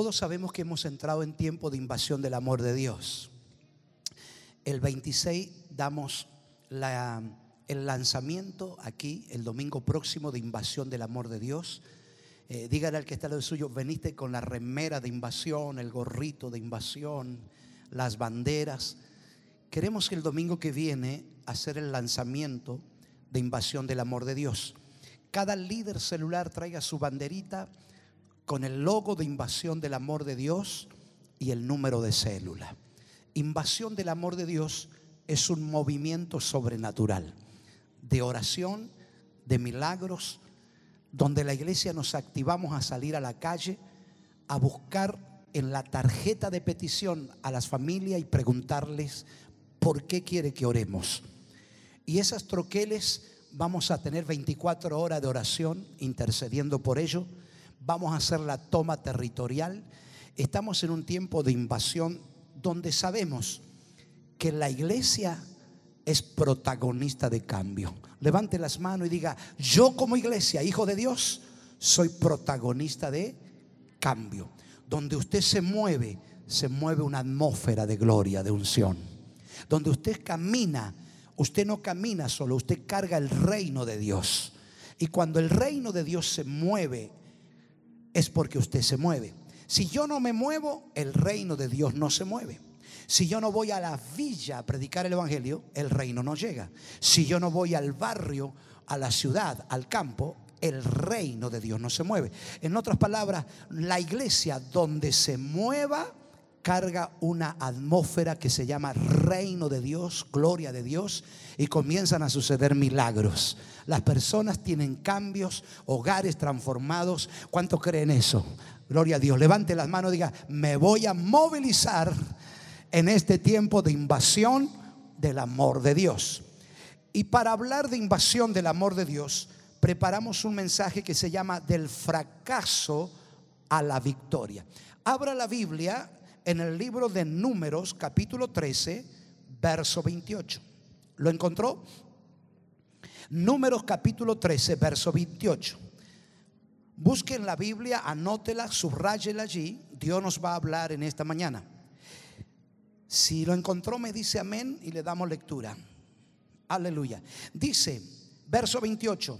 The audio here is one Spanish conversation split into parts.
Todos sabemos que hemos entrado en tiempo de invasión del amor de Dios. El 26 damos el lanzamiento aquí, el domingo próximo, de invasión del amor de Dios. Eh, dígale al que está lo suyo, veniste con la remera de invasión, el gorrito de invasión, las banderas. Queremos que el domingo que viene hacer el lanzamiento de invasión del amor de Dios. Cada líder celular traiga su banderita con el logo de invasión del amor de Dios y el número de célula. Invasión del amor de Dios es un movimiento sobrenatural de oración, de milagros, donde la iglesia nos activamos a salir a la calle, a buscar en la tarjeta de petición a las familias y preguntarles por qué quiere que oremos. Y esas troqueles vamos a tener 24 horas de oración intercediendo por ello. Vamos a hacer la toma territorial. Estamos en un tiempo de invasión donde sabemos que la iglesia es protagonista de cambio. Levante las manos y diga, yo como iglesia, hijo de Dios, soy protagonista de cambio. Donde usted se mueve, se mueve una atmósfera de gloria, de unción. Donde usted camina, usted no camina solo, usted carga el reino de Dios. Y cuando el reino de Dios se mueve, es porque usted se mueve. Si yo no me muevo, el reino de Dios no se mueve. Si yo no voy a la villa a predicar el Evangelio, el reino no llega. Si yo no voy al barrio, a la ciudad, al campo, el reino de Dios no se mueve. En otras palabras, la iglesia donde se mueva carga una atmósfera que se llama reino de Dios, gloria de Dios, y comienzan a suceder milagros. Las personas tienen cambios, hogares transformados. ¿Cuántos creen eso? Gloria a Dios. Levante las manos y diga, me voy a movilizar en este tiempo de invasión del amor de Dios. Y para hablar de invasión del amor de Dios, preparamos un mensaje que se llama del fracaso a la victoria. Abra la Biblia en el libro de Números, capítulo 13, verso 28. ¿Lo encontró? Números capítulo 13, verso 28. Busquen la Biblia, anótela, subrayela allí. Dios nos va a hablar en esta mañana. Si lo encontró, me dice amén y le damos lectura. Aleluya. Dice, verso 28.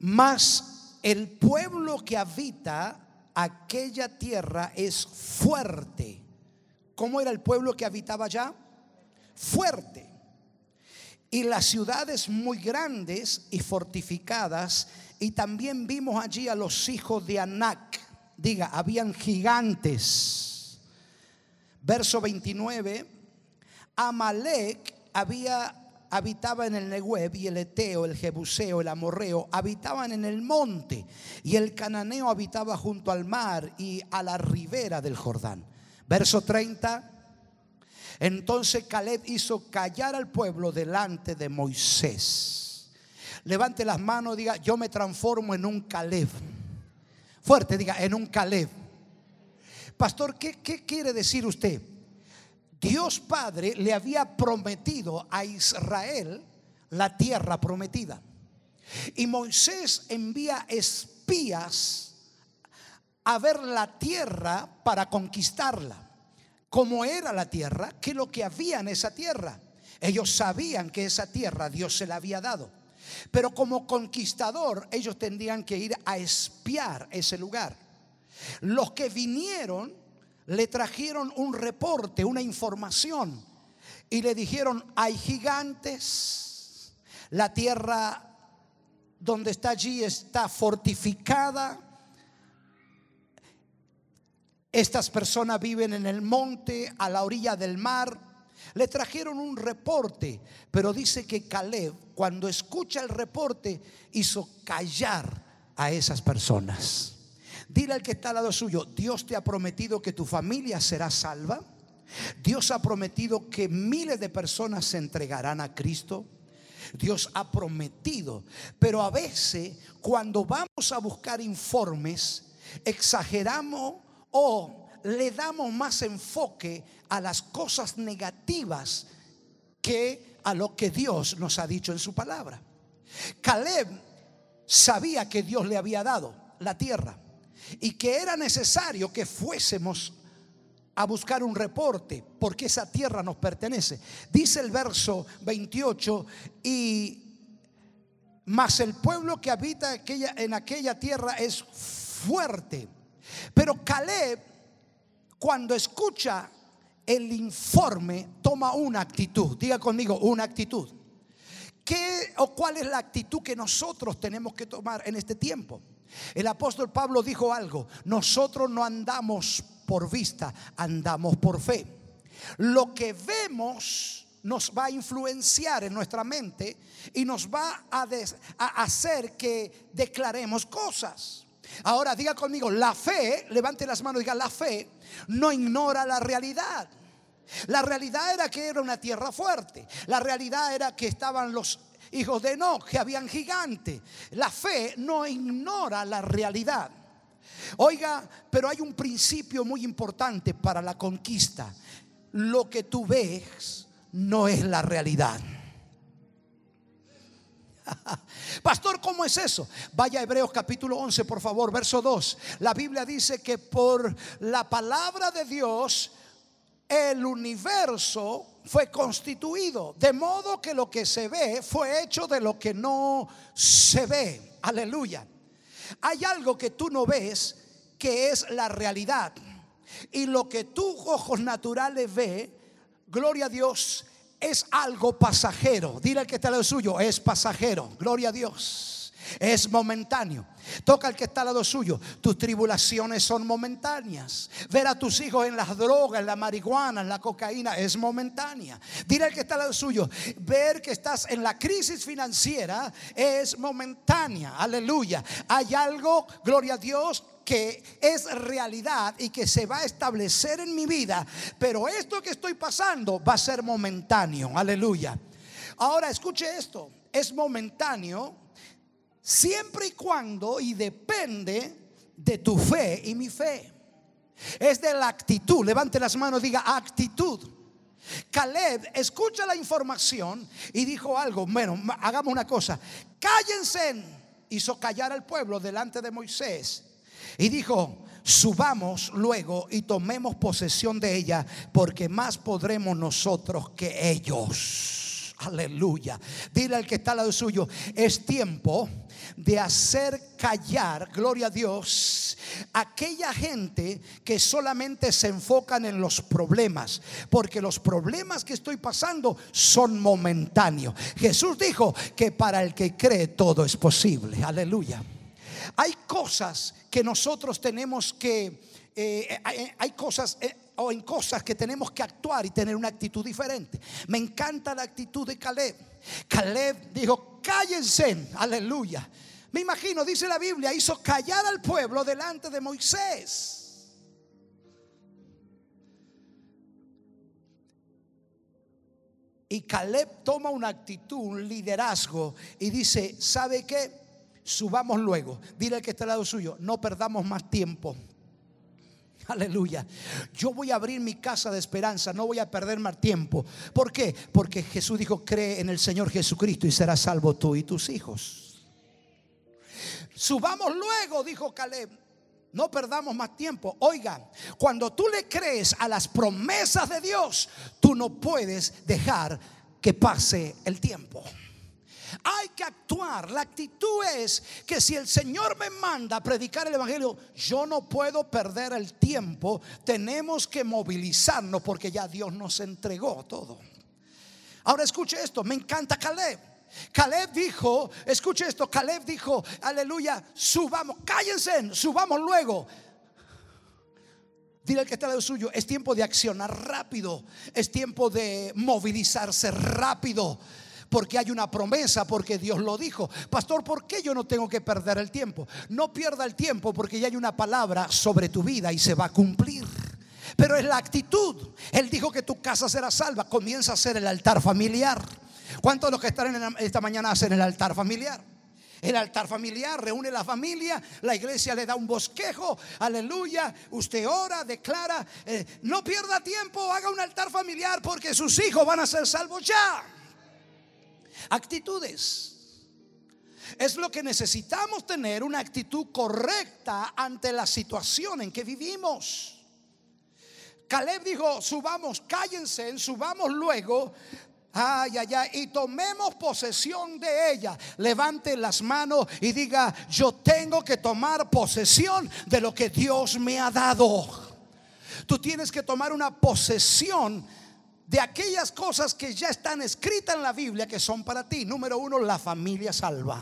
Mas el pueblo que habita aquella tierra es fuerte. ¿Cómo era el pueblo que habitaba allá? Fuerte. Y las ciudades muy grandes y fortificadas. Y también vimos allí a los hijos de Anac. Diga, habían gigantes Verso 29, Amalek había habitaba en el Nehueb y el Eteo, el Jebuseo, el Amorreo habitaban en el monte y el Cananeo habitaba junto al mar y a la ribera del Jordán. Verso 30. Entonces Caleb hizo callar al pueblo delante de Moisés. Levante las manos, diga, yo me transformo en un Caleb. Fuerte, diga, en un Caleb. Pastor, ¿qué, quiere decir usted? Dios Padre le había prometido a Israel la tierra prometida. Y Moisés envía espías a ver la tierra para conquistarla. ¿Cómo era la tierra? ¿Qué lo que había en esa tierra? Ellos sabían que esa tierra Dios se la había dado. Pero como conquistador ellos tendrían que ir a espiar ese lugar. Los que vinieron le trajeron un reporte, una información, y le dijeron, hay gigantes, la tierra donde está allí está fortificada, estas personas viven en el monte, a la orilla del mar. Le trajeron un reporte, pero dice que Caleb, cuando escucha el reporte, hizo callar a esas personas. Dile al que está al lado suyo, Dios te ha prometido que tu familia será salva. Dios ha prometido que miles de personas se entregarán a Cristo. Dios ha prometido. Pero a veces cuando vamos a buscar informes, exageramos o le damos más enfoque a las cosas negativas que a lo que Dios nos ha dicho en su palabra. Caleb sabía que Dios le había dado la tierra. Y que era necesario que fuésemos a buscar un reporte, porque esa tierra nos pertenece. Dice el verso 28, y mas el pueblo que habita aquella, en aquella tierra es fuerte. Pero Caleb, cuando escucha el informe, toma una actitud. Diga conmigo, una actitud. ¿Qué o cuál es la actitud que nosotros tenemos que tomar en este tiempo? El apóstol Pablo dijo algo, nosotros no andamos por vista, andamos por fe. Lo que vemos nos va a influenciar en nuestra mente y nos va a, hacer que declaremos cosas. Ahora diga conmigo, la fe, levante las manos diga, la fe no ignora la realidad. La realidad era que era una tierra fuerte. La realidad era que estaban los hijos de Enoch, que habían gigantes. La fe no ignora la realidad. Oiga, pero hay un principio muy importante para la conquista. Lo que tú ves no es la realidad. Pastor, ¿cómo es eso? Vaya a Hebreos capítulo 11, por favor, verso 2. La Biblia dice que por la palabra de Dios el universo fue constituido, de modo que lo que se ve fue hecho de lo que no se ve. Aleluya. Hay algo que tú no ves que es la realidad. Y lo que tus ojos naturales ve, gloria a Dios, es algo pasajero. Dile al que está lado suyo, es pasajero. Gloria a Dios es momentáneo. Toca al que está al lado suyo. Tus tribulaciones son momentáneas. Ver a tus hijos en las drogas, en la marihuana, en la cocaína es momentánea. Dile al que está al lado suyo. Ver que estás en la crisis financiera es momentánea. Aleluya. Hay algo, gloria a Dios, que es realidad y que se va a establecer en mi vida. Pero esto que estoy pasando va a ser momentáneo. Aleluya. Ahora escuche esto. Es momentáneo siempre y cuando y depende de tu fe y mi fe. Es de la actitud. Levante las manos, diga actitud. Caleb escucha la información y dijo algo. Bueno, hagamos una cosa. Cállense. Hizo callar al pueblo delante de Moisés. Y dijo, subamos luego y tomemos posesión de ella, porque más podremos nosotros que ellos. Aleluya. Dile al que está al lado suyo, es tiempo de hacer callar, gloria a Dios, aquella gente que solamente se enfocan en los problemas, porque los problemas que estoy pasando son momentáneos. Jesús dijo que para el que cree todo es posible. Aleluya. Hay cosas que nosotros tenemos que, eh, hay cosas... Eh, o en cosas que tenemos que actuar y tener una actitud diferente. Me encanta la actitud de Caleb. Caleb dijo, cállense, aleluya. Me imagino, dice la Biblia, hizo callar al pueblo delante de Moisés. Y Caleb toma una actitud, un liderazgo y dice, ¿sabe qué? Subamos luego. Dile al que está al lado suyo, no perdamos más tiempo. Aleluya. Yo voy a abrir mi casa de esperanza, no voy a perder más tiempo. ¿Por qué? Porque Jesús dijo, cree en el Señor Jesucristo y serás salvo tú y tus hijos. Subamos luego, dijo Caleb. No perdamos más tiempo. Oiga, cuando tú le crees a las promesas de Dios, tú no puedes dejar que pase el tiempo. Hay que actuar. La actitud es que si el Señor me manda a predicar el Evangelio, yo no puedo perder el tiempo. Tenemos que movilizarnos porque ya Dios nos entregó todo. Ahora escuche esto, me encanta Caleb. Caleb dijo, escuche esto, Caleb dijo, aleluya, subamos, cállense, subamos luego. Dile al que está de suyo, es tiempo de accionar rápido, es tiempo de movilizarse rápido porque hay una promesa, porque Dios lo dijo. Pastor, ¿por qué yo no tengo que perder el tiempo? No pierda el tiempo porque ya hay una palabra sobre tu vida y se va a cumplir. Pero es la actitud. Él dijo que tu casa será salva. Comienza a ser el altar familiar. ¿Cuántos de los que están en esta mañana hacen el altar familiar? El altar familiar reúne la familia, la iglesia le da un bosquejo, aleluya, usted ora, declara, eh, no pierda tiempo, haga un altar familiar porque sus hijos van a ser salvos ya. Actitudes. es lo que necesitamos tener una actitud correcta ante la situación en que vivimos. Caleb dijo, subamos, cállense, subamos luego. Ay, ay, ay, y tomemos posesión de ella. Levante las manos y diga, yo tengo que tomar posesión de lo que Dios me ha dado. Tú tienes que tomar una posesión de aquellas cosas que ya están escritas en la Biblia que son para ti. Número uno, la familia salva.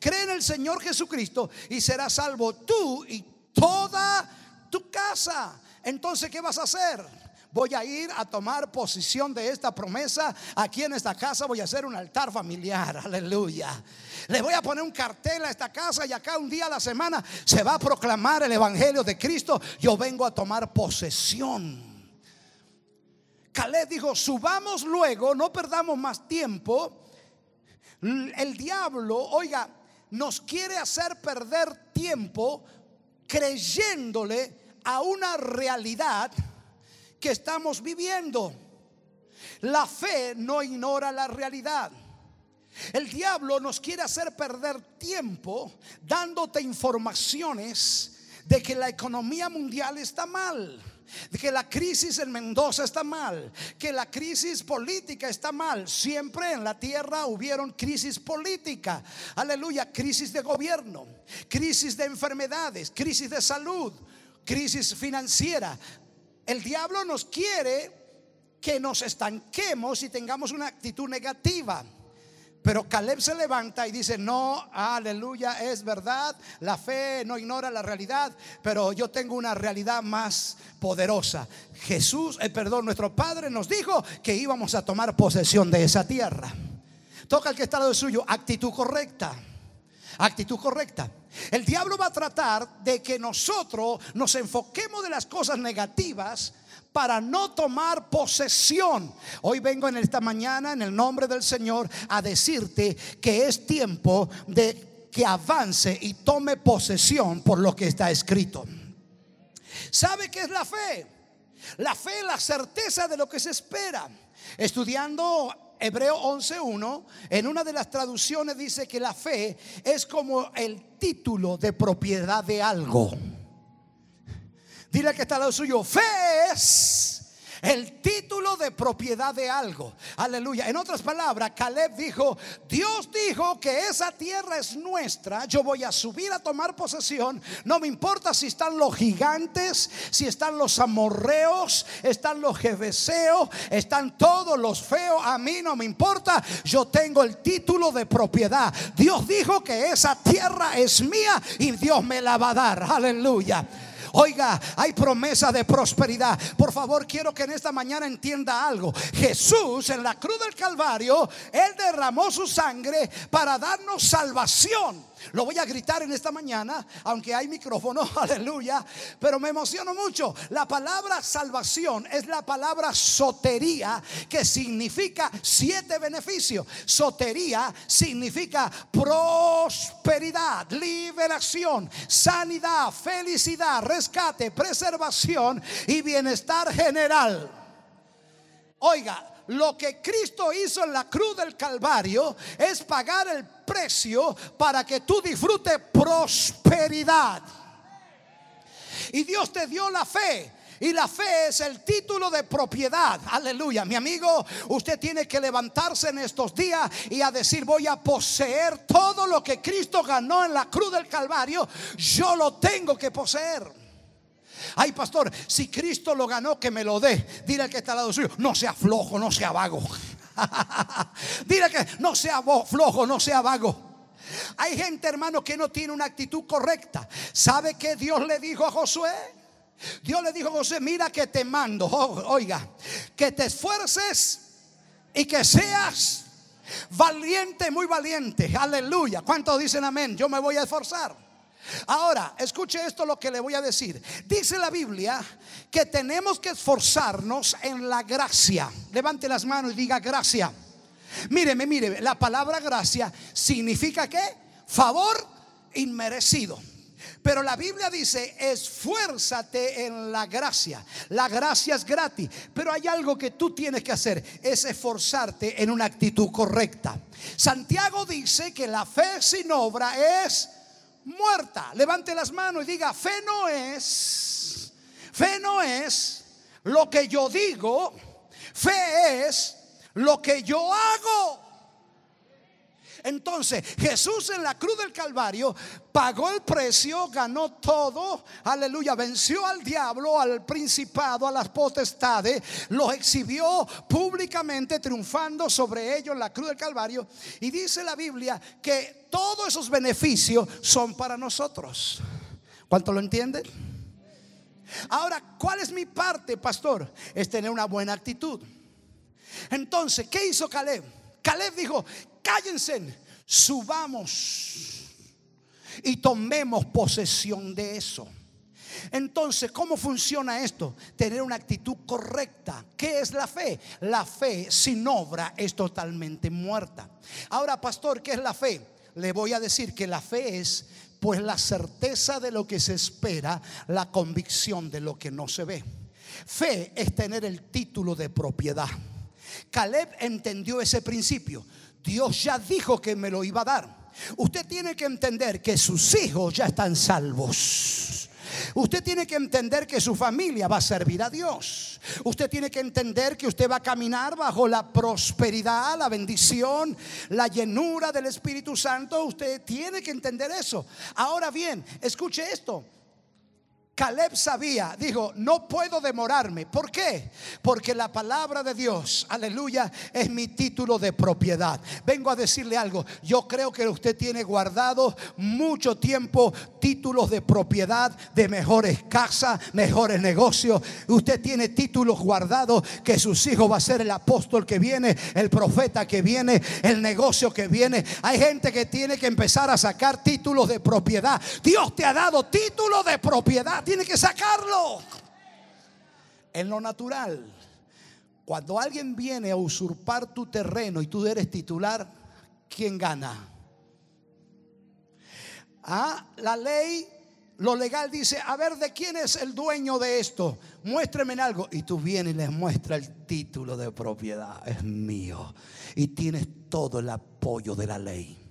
Cree en el Señor Jesucristo y serás salvo tú y toda tu casa. Entonces, ¿qué vas a hacer? Voy a ir a tomar posición de esta promesa. Aquí en esta casa voy a hacer un altar familiar. Aleluya. Le voy a poner un cartel a esta casa y acá un día a la semana se va a proclamar el Evangelio de Cristo. Yo vengo a tomar posesión. Caleb dijo, subamos luego, no perdamos más tiempo. El diablo, oiga, nos quiere hacer perder tiempo creyéndole a una realidad que estamos viviendo. La fe no ignora la realidad. El diablo nos quiere hacer perder tiempo dándote informaciones de que la economía mundial está mal que la crisis en Mendoza está mal, que la crisis política está mal. Siempre en la tierra hubieron crisis política, aleluya, crisis de gobierno, crisis de enfermedades, crisis de salud, crisis financiera. El diablo nos quiere que nos estanquemos y tengamos una actitud negativa. Pero Caleb se levanta y dice, no, aleluya, es verdad, la fe no ignora la realidad, pero yo tengo una realidad más poderosa. Jesús, eh, perdón, nuestro Padre nos dijo que íbamos a tomar posesión de esa tierra. Toca el que está al suyo, actitud correcta. Actitud correcta. El diablo va a tratar de que nosotros nos enfoquemos de las cosas negativas para no tomar posesión. Hoy vengo en esta mañana en el nombre del Señor a decirte que es tiempo de que avance y tome posesión por lo que está escrito. ¿Sabe qué es la fe? La fe es la certeza de lo que se espera. Estudiando Hebreo 11.1, en una de las traducciones dice que la fe es como el título de propiedad de algo. Dile que está al lado suyo, fe es el título de propiedad de algo. Aleluya. En otras palabras, Caleb dijo, Dios dijo que esa tierra es nuestra, yo voy a subir a tomar posesión. No me importa si están los gigantes, si están los amorreos, están los jebeseos, están todos los feos, a mí no me importa, yo tengo el título de propiedad. Dios dijo que esa tierra es mía y Dios me la va a dar. Aleluya. Oiga, hay promesa de prosperidad. Por favor, quiero que en esta mañana entienda algo. Jesús en la cruz del Calvario, Él derramó su sangre para darnos salvación. Lo voy a gritar en esta mañana, aunque hay micrófono, aleluya, pero me emociono mucho. La palabra salvación es la palabra sotería, que significa siete beneficios. Sotería significa prosperidad, liberación, sanidad, felicidad, rescate, preservación y bienestar general. Oiga, lo que Cristo hizo en la cruz del Calvario es pagar el precio para que tú disfrutes prosperidad. Y Dios te dio la fe. Y la fe es el título de propiedad. Aleluya. Mi amigo, usted tiene que levantarse en estos días y a decir, voy a poseer todo lo que Cristo ganó en la cruz del Calvario. Yo lo tengo que poseer. Ay, pastor, si Cristo lo ganó, que me lo dé. Dile al que está al lado suyo, no sea flojo, no sea vago. Dile que no sea flojo, no sea vago. Hay gente, hermano, que no tiene una actitud correcta. ¿Sabe que Dios le dijo a Josué? Dios le dijo a Josué, mira que te mando, oiga, que te esfuerces y que seas valiente, muy valiente. Aleluya. ¿Cuántos dicen amén? Yo me voy a esforzar. Ahora, escuche esto lo que le voy a decir. Dice la Biblia que tenemos que esforzarnos en la gracia. Levante las manos y diga gracia. Míreme, míreme, la palabra gracia significa que favor inmerecido. Pero la Biblia dice, esfuérzate en la gracia. La gracia es gratis. Pero hay algo que tú tienes que hacer, es esforzarte en una actitud correcta. Santiago dice que la fe sin obra es muerta. Levante las manos y diga, fe no es, fe no es lo que yo digo, fe es lo que yo hago. Entonces Jesús en la cruz del Calvario pagó el precio, ganó todo, aleluya, venció al diablo, al principado, a las potestades, los exhibió públicamente triunfando sobre ellos en la cruz del Calvario. Y dice la Biblia que todos esos beneficios son para nosotros. ¿Cuánto lo entienden? Ahora, ¿cuál es mi parte, pastor? Es tener una buena actitud. Entonces, ¿qué hizo Caleb? Caleb dijo, cállense, subamos y tomemos posesión de eso. Entonces, ¿cómo funciona esto? Tener una actitud correcta. ¿Qué es la fe? La fe sin obra es totalmente muerta. Ahora, pastor, ¿qué es la fe? Le voy a decir que la fe es pues la certeza de lo que se espera, la convicción de lo que no se ve. Fe es tener el título de propiedad. Caleb entendió ese principio. Dios ya dijo que me lo iba a dar. Usted tiene que entender que sus hijos ya están salvos. Usted tiene que entender que su familia va a servir a Dios. Usted tiene que entender que usted va a caminar bajo la prosperidad, la bendición, la llenura del Espíritu Santo. Usted tiene que entender eso. Ahora bien, escuche esto. Caleb sabía, dijo, no puedo demorarme. ¿Por qué? Porque la palabra de Dios, aleluya, es mi título de propiedad. Vengo a decirle algo, yo creo que usted tiene guardado mucho tiempo títulos de propiedad de mejores casas, mejores negocios. Usted tiene títulos guardados que sus hijos va a ser el apóstol que viene, el profeta que viene, el negocio que viene. Hay gente que tiene que empezar a sacar títulos de propiedad. Dios te ha dado títulos de propiedad tiene que sacarlo. En lo natural, cuando alguien viene a usurpar tu terreno y tú eres titular, ¿quién gana? Ah, la ley, lo legal dice, a ver, ¿de quién es el dueño de esto? Muéstrame algo. Y tú vienes y les muestra el título de propiedad. Es mío. Y tienes todo el apoyo de la ley.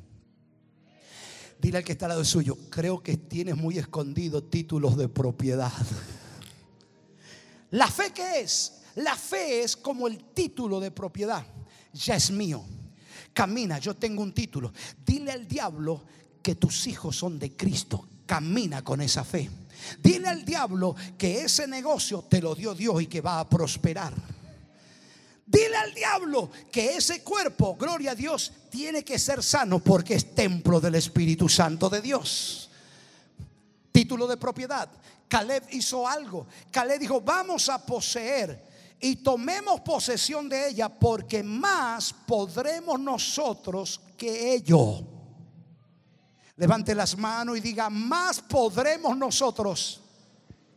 Dile al que está al lado suyo, creo que tienes muy escondido títulos de propiedad. ¿La fe qué es? La fe es como el título de propiedad. Ya es mío. Camina, yo tengo un título. Dile al diablo que tus hijos son de Cristo. Camina con esa fe. Dile al diablo que ese negocio te lo dio Dios y que va a prosperar. Dile al diablo que ese cuerpo, gloria a Dios, tiene que ser sano porque es templo del Espíritu Santo de Dios. Título de propiedad. Caleb hizo algo. Caleb dijo, vamos a poseer y tomemos posesión de ella porque más podremos nosotros que ellos. Levante las manos y diga, más podremos nosotros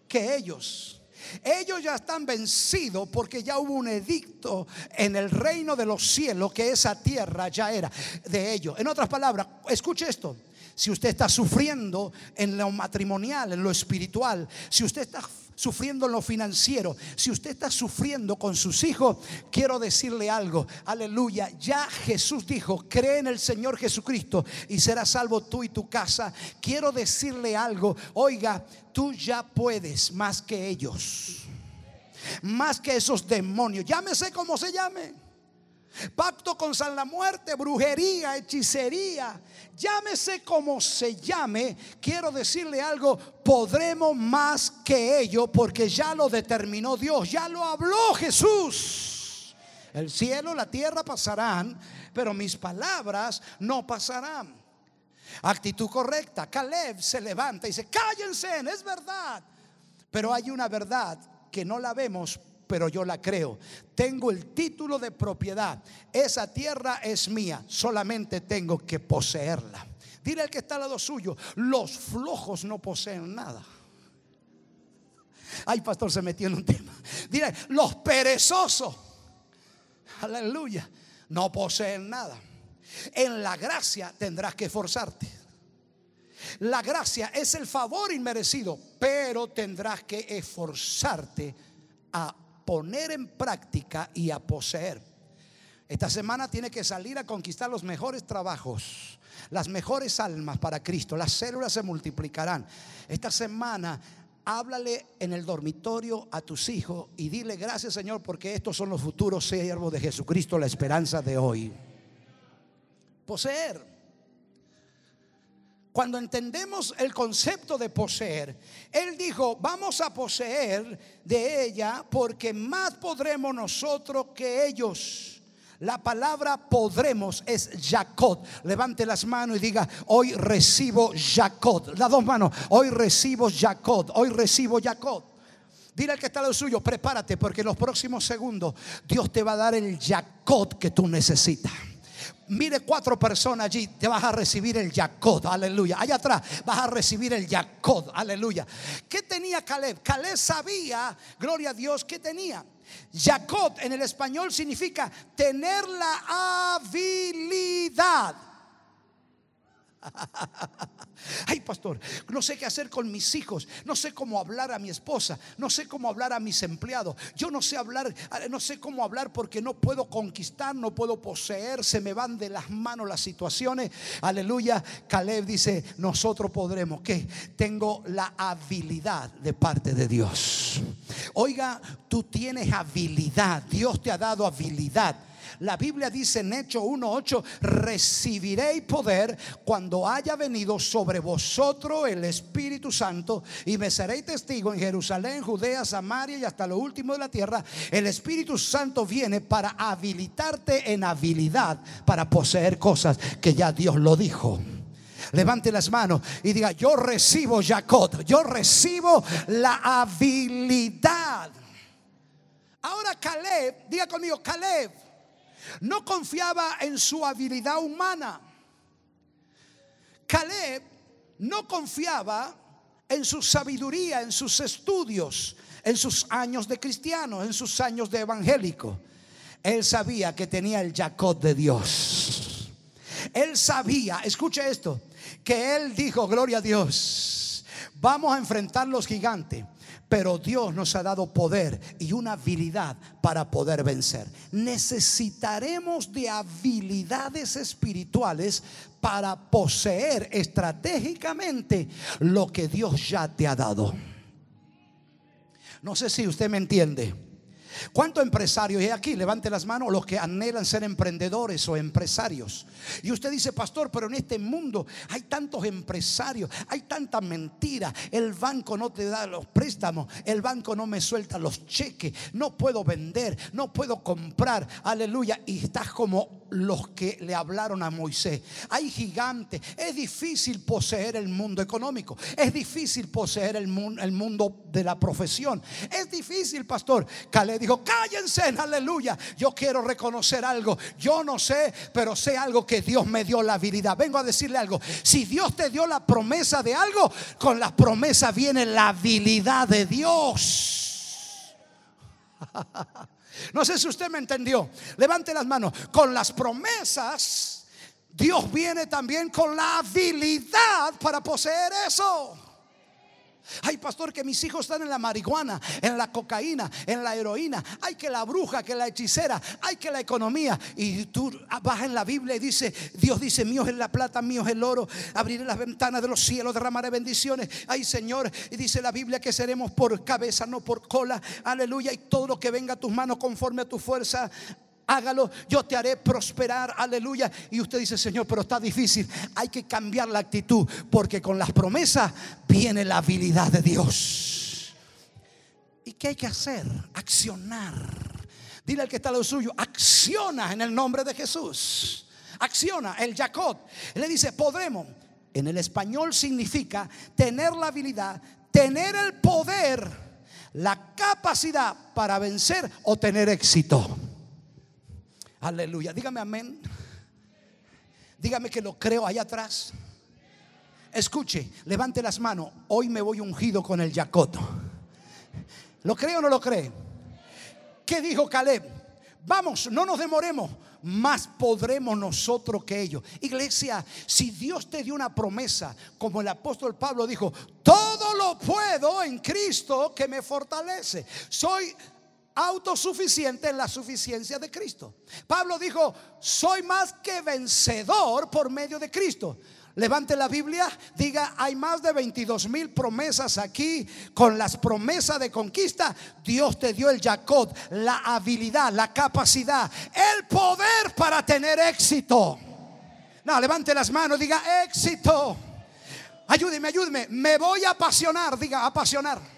que ellos. Ellos ya están vencidos porque ya hubo un edicto en el reino de los cielos que esa tierra ya era de ellos. En otras palabras, escuche esto. Si usted está sufriendo en lo matrimonial, en lo espiritual, si usted está sufriendo en lo financiero, si usted está sufriendo con sus hijos, quiero decirle algo. Aleluya. Ya Jesús dijo, cree en el Señor Jesucristo y serás salvo tú y tu casa. Quiero decirle algo. Oiga, tú ya puedes más que ellos. Más que esos demonios. Llámese como se llame. Pacto con San la muerte, brujería, hechicería, llámese como se llame, quiero decirle algo, podremos más que ello porque ya lo determinó Dios, ya lo habló Jesús. El cielo, la tierra pasarán, pero mis palabras no pasarán. Actitud correcta. Caleb se levanta y dice, cállense, es verdad. Pero hay una verdad que no la vemos pero yo la creo. Tengo el título de propiedad. Esa tierra es mía, solamente tengo que poseerla. Dile al que está al lado suyo, los flojos no poseen nada. Ay, pastor, se metió en un tema. Dile, los perezosos, aleluya, no poseen nada. En la gracia tendrás que esforzarte. la gracia es el favor inmerecido, pero tendrás que esforzarte a poner en práctica y a poseer. Esta semana tiene que salir a conquistar los mejores trabajos, las mejores almas para Cristo. Las células se multiplicarán. Esta semana háblale en el dormitorio a tus hijos y dile gracias Señor porque estos son los futuros siervos de Jesucristo, la esperanza de hoy. Poseer. Cuando entendemos el concepto de poseer, Él dijo, vamos a poseer de ella porque más podremos nosotros que ellos. La palabra podremos es Jacob. Levante las manos y diga, hoy recibo Jacob. Las dos manos, hoy recibo Jacob. Hoy recibo Jacob. Dile al que está lo suyo, prepárate porque en los próximos segundos Dios te va a dar el Jacob que tú necesitas. Mire cuatro personas allí, te vas a recibir el Jacob, aleluya. Allá atrás vas a recibir el Jacob, aleluya. ¿Qué tenía Caleb? Caleb sabía, gloria a Dios, ¿qué tenía? Jacob en el español significa tener la habilidad. Ay, pastor, no sé qué hacer con mis hijos, no sé cómo hablar a mi esposa, no sé cómo hablar a mis empleados. Yo no sé hablar, no sé cómo hablar porque no puedo conquistar, no puedo poseer, se me van de las manos las situaciones. Aleluya. Caleb dice, nosotros podremos, que tengo la habilidad de parte de Dios. Oiga, tú tienes habilidad, Dios te ha dado habilidad. La Biblia dice en Hecho 1:8, recibiréis poder cuando haya venido sobre vosotros el Espíritu Santo y me seréis testigo en Jerusalén, Judea, Samaria y hasta lo último de la tierra. El Espíritu Santo viene para habilitarte en habilidad para poseer cosas que ya Dios lo dijo. Levante las manos y diga, yo recibo Jacob, yo recibo la habilidad. Ahora Caleb, diga conmigo, Caleb no confiaba en su habilidad humana. Caleb no confiaba en su sabiduría, en sus estudios, en sus años de cristiano, en sus años de evangélico. Él sabía que tenía el Jacob de Dios. Él sabía, escuche esto, que él dijo, gloria a Dios, vamos a enfrentar los gigantes. Pero Dios nos ha dado poder y una habilidad para poder vencer. Necesitaremos de habilidades espirituales para poseer estratégicamente lo que Dios ya te ha dado. No sé si usted me entiende. ¿Cuántos empresarios hay aquí? Levante las manos los que anhelan ser emprendedores o empresarios. Y usted dice, pastor, pero en este mundo hay tantos empresarios, hay tanta mentira. El banco no te da los préstamos, el banco no me suelta los cheques, no puedo vender, no puedo comprar. Aleluya. Y estás como los que le hablaron a Moisés. Hay gigantes. Es difícil poseer el mundo económico. Es difícil poseer el mundo, el mundo de la profesión. Es difícil, pastor. Caleb dijo, cállense, aleluya. Yo quiero reconocer algo. Yo no sé, pero sé algo que Dios me dio la habilidad. Vengo a decirle algo. Si Dios te dio la promesa de algo, con la promesa viene la habilidad de Dios. No sé si usted me entendió. Levante las manos. Con las promesas, Dios viene también con la habilidad para poseer eso. Ay, pastor, que mis hijos están en la marihuana, en la cocaína, en la heroína. Hay que la bruja, que la hechicera, hay que la economía. Y tú vas en la Biblia y dice, Dios dice, mío es la plata, mío es el oro. Abriré las ventanas de los cielos, derramaré bendiciones. Ay, Señor, y dice la Biblia que seremos por cabeza, no por cola. Aleluya. Y todo lo que venga a tus manos conforme a tu fuerza hágalo, yo te haré prosperar, aleluya. Y usted dice, Señor, pero está difícil. Hay que cambiar la actitud, porque con las promesas viene la habilidad de Dios. ¿Y qué hay que hacer? Accionar. Dile al que está lo suyo, acciona en el nombre de Jesús. Acciona, el Jacob. Le dice, podremos. En el español significa tener la habilidad, tener el poder, la capacidad para vencer o tener éxito. Aleluya. Dígame amén. Dígame que lo creo allá atrás. Escuche, levante las manos. Hoy me voy ungido con el Yacoto. ¿Lo cree o no lo cree? ¿Qué dijo Caleb? Vamos, no nos demoremos. más podremos nosotros que ellos. Iglesia, si Dios te dio una promesa, como el apóstol Pablo dijo, todo lo puedo en Cristo que me fortalece. Soy autosuficiente en la suficiencia de Cristo. Pablo dijo, soy más que vencedor por medio de Cristo. Levante la Biblia, diga, hay más de 22 mil promesas aquí. Con las promesas de conquista, Dios te dio el Jacob, la habilidad, la capacidad, el poder para tener éxito. No, levante las manos, diga éxito. Ayúdeme, ayúdeme. Me voy a apasionar, diga apasionar.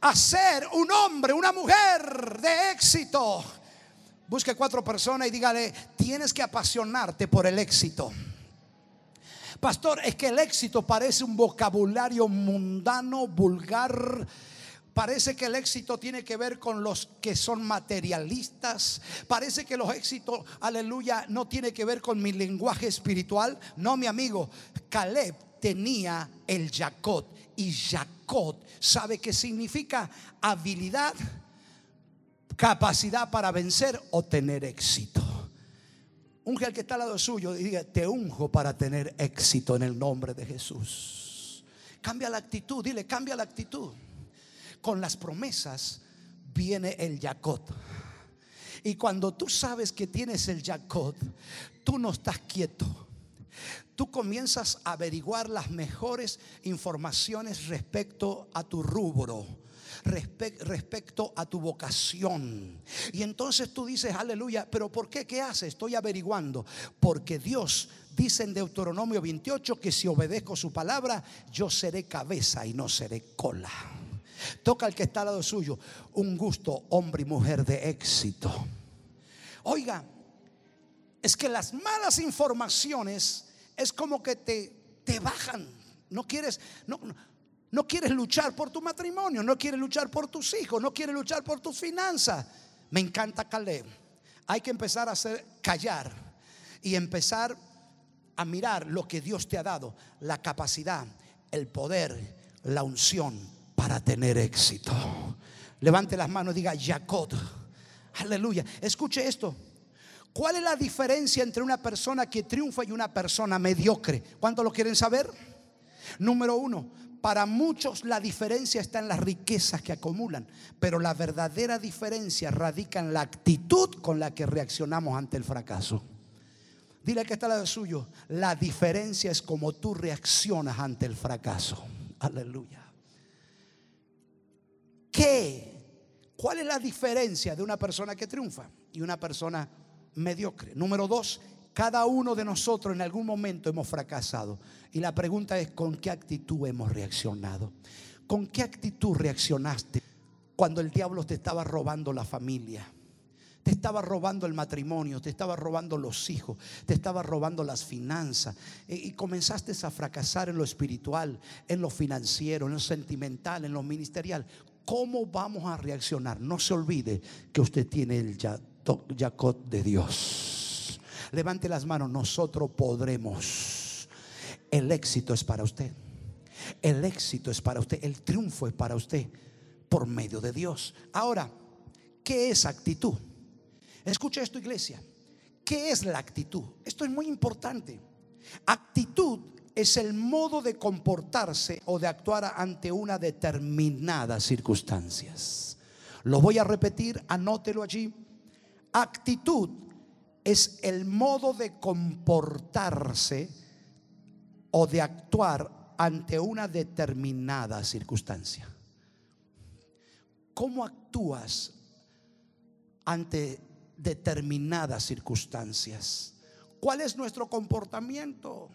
A ser un hombre, una mujer de éxito. Busque cuatro personas y dígale, tienes que apasionarte por el éxito. Pastor, es que el éxito parece un vocabulario mundano, vulgar. Parece que el éxito tiene que ver con los que son materialistas. Parece que los éxitos, aleluya, no tiene que ver con mi lenguaje espiritual. No, mi amigo, Caleb tenía el Jacob. Y Jacob, ¿sabe qué significa? Habilidad, capacidad para vencer o tener éxito. Unge al que está al lado suyo y diga, te unjo para tener éxito en el nombre de Jesús. Cambia la actitud, dile, cambia la actitud. Con las promesas viene el Jacob. Y cuando tú sabes que tienes el Jacob, tú no estás quieto. Tú comienzas a averiguar las mejores informaciones respecto a tu rubro respecto a tu vocación. Y entonces tú dices, aleluya, pero ¿por qué? ¿Qué hace? Estoy averiguando. Porque Dios dice en Deuteronomio 28 que si obedezco su palabra, yo seré cabeza y no seré cola. Toca al que está al lado suyo, un gusto, hombre y mujer de éxito. Oiga, es que las malas informaciones es como que te, te bajan. No quieres, no, no quieres luchar por tu matrimonio, no quieres luchar por tus hijos, no quieres luchar por tus finanzas. Me encanta Caleb. Hay que empezar a hacer callar y empezar a mirar lo que Dios te ha dado, la capacidad, el poder, la unción para tener éxito. Levante las manos, diga Jacob. Aleluya. Escuche esto. ¿Cuál es la diferencia entre una persona que triunfa y una persona mediocre? ¿Cuántos lo quieren saber? Número uno, para muchos la diferencia está en las riquezas que acumulan, pero la verdadera diferencia radica en la actitud con la que reaccionamos ante el fracaso. Dile que está lado suyo, la diferencia es como tú reaccionas ante el fracaso. Aleluya. ¿Qué? ¿Cuál es la diferencia de una persona que triunfa y una persona mediocre? Número dos, cada uno de nosotros en algún momento hemos fracasado. Y la pregunta es, ¿con qué actitud hemos reaccionado? ¿Con qué actitud reaccionaste cuando el diablo te estaba robando la familia? Te estaba robando el matrimonio, te estaba robando los hijos, te estaba robando las finanzas. E, y comenzaste a fracasar en lo espiritual, en lo financiero, en lo sentimental, en lo ministerial. ¿Cómo vamos a reaccionar? No se olvide que usted tiene el Jacob de Dios. Levante las manos, nosotros podremos. El éxito es para usted. El éxito es para usted. El triunfo es para usted por medio de Dios. Ahora, ¿qué es actitud? Escucha esto, iglesia. ¿Qué es la actitud? Esto es muy importante. Actitud es el modo de comportarse o de actuar ante una determinada circunstancias. Lo voy a repetir, anótelo allí. Actitud es el modo de comportarse o de actuar ante una determinada circunstancia. ¿Cómo actúas ante determinadas circunstancias? ¿Cuál es nuestro comportamiento?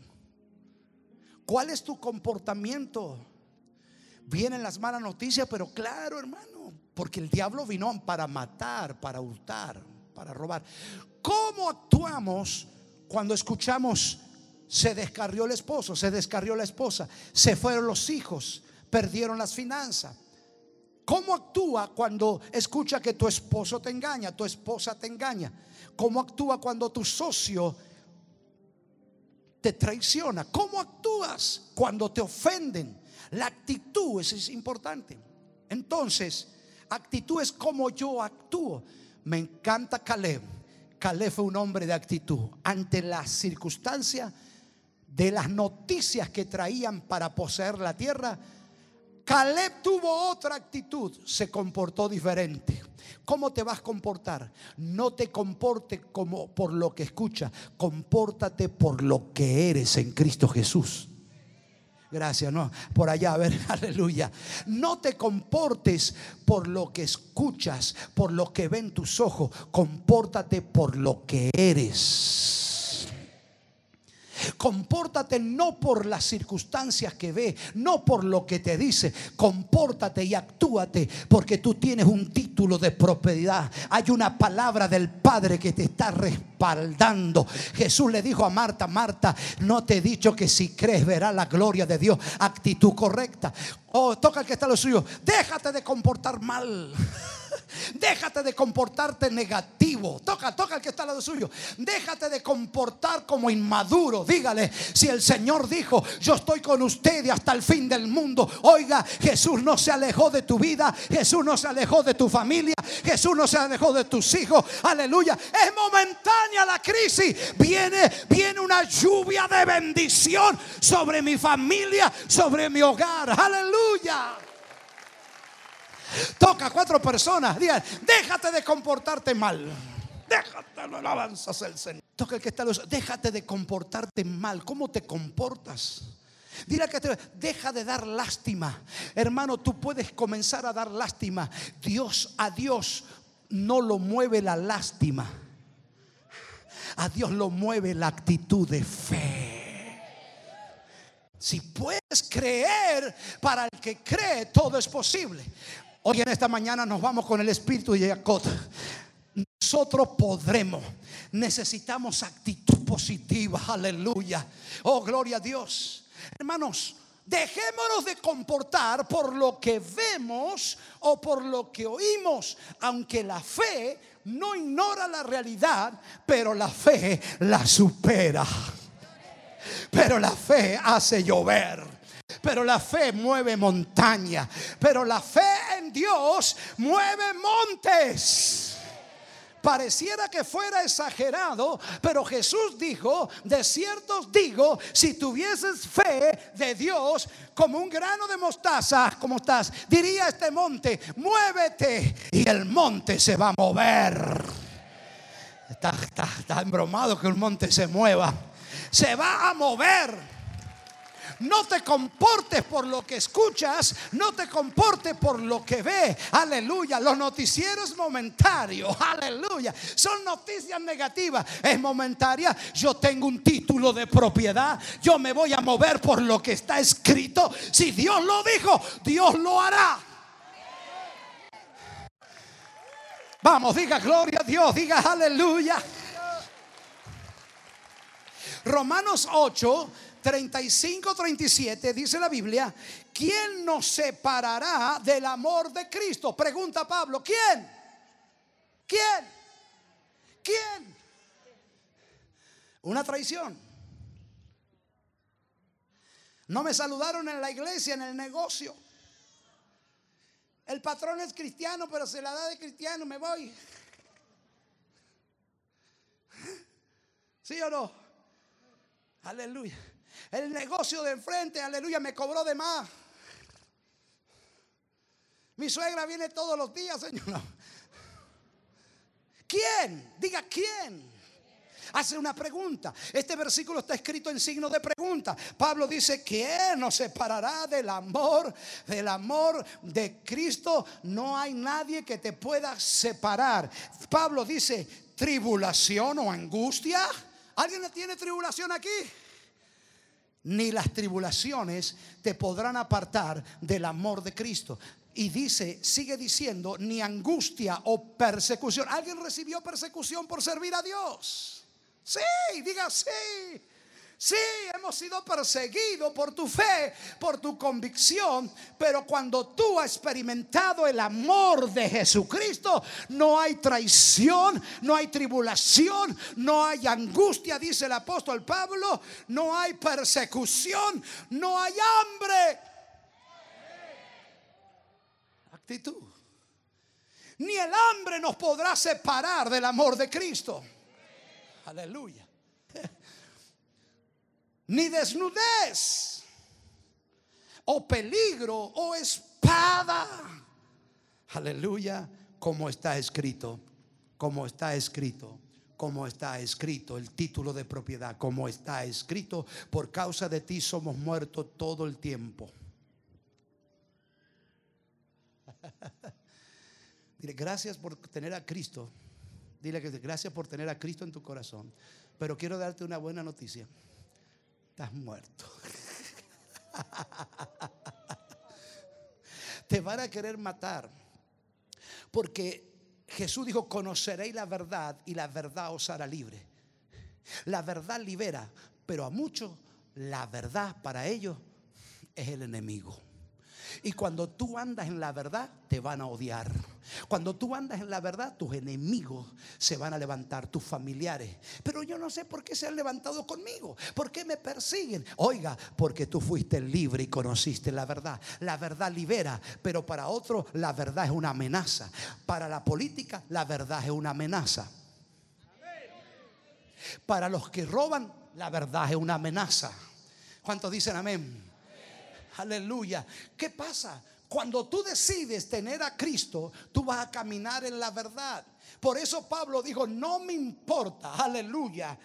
¿Cuál es tu comportamiento? Vienen las malas noticias, pero claro, hermano, porque el diablo vino para matar, para hurtar, para robar. ¿Cómo actuamos cuando escuchamos se descarrió el esposo, se descarrió la esposa, se fueron los hijos, perdieron las finanzas? ¿Cómo actúa cuando escucha que tu esposo te engaña, tu esposa te engaña? ¿Cómo actúa cuando tu socio te traiciona? ¿Cómo actúas cuando te ofenden? La actitud es, importante. Entonces, actitud es como yo actúo. Me encanta Caleb. Caleb fue un hombre de actitud. Ante las circunstancias de las noticias que traían para poseer la tierra, Caleb tuvo otra actitud, se comportó diferente. ¿Cómo te vas a comportar? No te comporte como por lo que escuchas, compórtate por lo que eres en Cristo Jesús. Gracias, no. Por allá, a ver, aleluya. No te comportes por lo que escuchas, por lo que ven tus ojos. Compórtate por lo que eres. Compórtate no por las circunstancias que ve, no por lo que te dice. Compórtate y actúate porque tú tienes un título de propiedad. Hay una palabra del Padre que te está respaldando. Jesús le dijo a Marta, Marta, no te he dicho que si crees verás la gloria de Dios. Actitud correcta. Oh, toca el que está lo suyo. Déjate de comportar mal. Déjate de comportarte negativo. Toca, toca el que está al lado suyo. Déjate de comportar como inmaduro. Dígale, si el Señor dijo, yo estoy con ustedes hasta el fin del mundo. Oiga, Jesús no se alejó de tu vida. Jesús no se alejó de tu familia. Jesús no se alejó de tus hijos. Aleluya. Es momentánea la crisis. Viene, viene una lluvia de bendición sobre mi familia, sobre mi hogar. Aleluya. Toca a cuatro personas. Digan, déjate de comportarte mal. Déjate, no alabanzas el Señor. Toca el que está. Déjate de comportarte mal. ¿Cómo te comportas? Dile que te, deja de dar lástima. Hermano, tú puedes comenzar a dar lástima. Dios, a Dios no lo mueve la lástima. A Dios lo mueve la actitud de fe. Si puedes creer, para el que cree todo es posible. Hoy en esta mañana nos vamos con el espíritu de Jacob. Nosotros podremos. Necesitamos actitud positiva. Aleluya. Oh, gloria a Dios. Hermanos, dejémonos de comportar por lo que vemos o por lo que oímos. Aunque la fe no ignora la realidad, pero la fe la supera. Pero la fe hace llover. Pero la fe mueve montaña. Pero la fe en Dios mueve montes. Pareciera que fuera exagerado, pero Jesús dijo, de cierto digo, si tuvieses fe de Dios como un grano de mostaza, como estás, diría este monte, muévete y el monte se va a mover. Está, está, está embromado que un monte se mueva. Se va a mover. No te comportes por lo que escuchas, no te comportes por lo que ve. Aleluya. Los noticieros momentarios, aleluya. Son noticias negativas. Es momentaria. Yo tengo un título de propiedad. Yo me voy a mover por lo que está escrito. Si Dios lo dijo, Dios lo hará. Vamos, diga gloria a Dios, diga aleluya. Romanos 8 35, 37 dice la Biblia, ¿quién nos separará del amor de Cristo? Pregunta Pablo, ¿quién? ¿Quién? ¿Quién? Una traición. No me saludaron en la iglesia, en el negocio. El patrón es cristiano, pero se la da de cristiano, me voy. ¿Sí o no? Aleluya. El negocio de enfrente, aleluya, me cobró de más. Mi suegra viene todos los días, Señor. ¿Quién? Diga quién. Hace una pregunta. Este versículo está escrito en signo de pregunta. Pablo dice, ¿quién nos separará del amor? Del amor de Cristo. No hay nadie que te pueda separar. Pablo dice, tribulación o angustia. ¿Alguien tiene tribulación aquí? Ni las tribulaciones te podrán apartar del amor de Cristo. Y dice, sigue diciendo, ni angustia o persecución. ¿Alguien recibió persecución por servir a Dios? Sí, diga sí. Sí, hemos sido perseguidos por tu fe, por tu convicción, pero cuando tú has experimentado el amor de Jesucristo, no hay traición, no hay tribulación, no hay angustia, dice el apóstol Pablo, no hay persecución, no hay hambre. Actitud. Ni el hambre nos podrá separar del amor de Cristo. Aleluya. Ni desnudez o peligro o espada. Aleluya, como está escrito, como está escrito como está escrito, el título de propiedad, como está escrito, por causa de ti somos muertos todo el tiempo. Dile, gracias por tener a Cristo. Dile que gracias por tener a Cristo en tu corazón. Pero quiero darte una buena noticia. Estás muerto. Te van a querer matar. Porque Jesús dijo, conoceréis la verdad y la verdad os hará libre. La verdad libera, pero a muchos la verdad para ellos es el enemigo. Y cuando tú andas en la verdad, te van a odiar. Cuando tú andas en la verdad, tus enemigos se van a levantar, tus familiares. Pero yo no sé por qué se han levantado conmigo. ¿Por qué me persiguen? Oiga, porque tú fuiste libre y conociste la verdad. La verdad libera, pero para otros la verdad es una amenaza. Para la política, la verdad es una amenaza. Para los que roban, la verdad es una amenaza. ¿Cuántos dicen amén? Aleluya. ¿Qué pasa? Cuando tú decides tener a Cristo, tú vas a caminar en la verdad. Por eso Pablo dijo, no me importa, aleluya,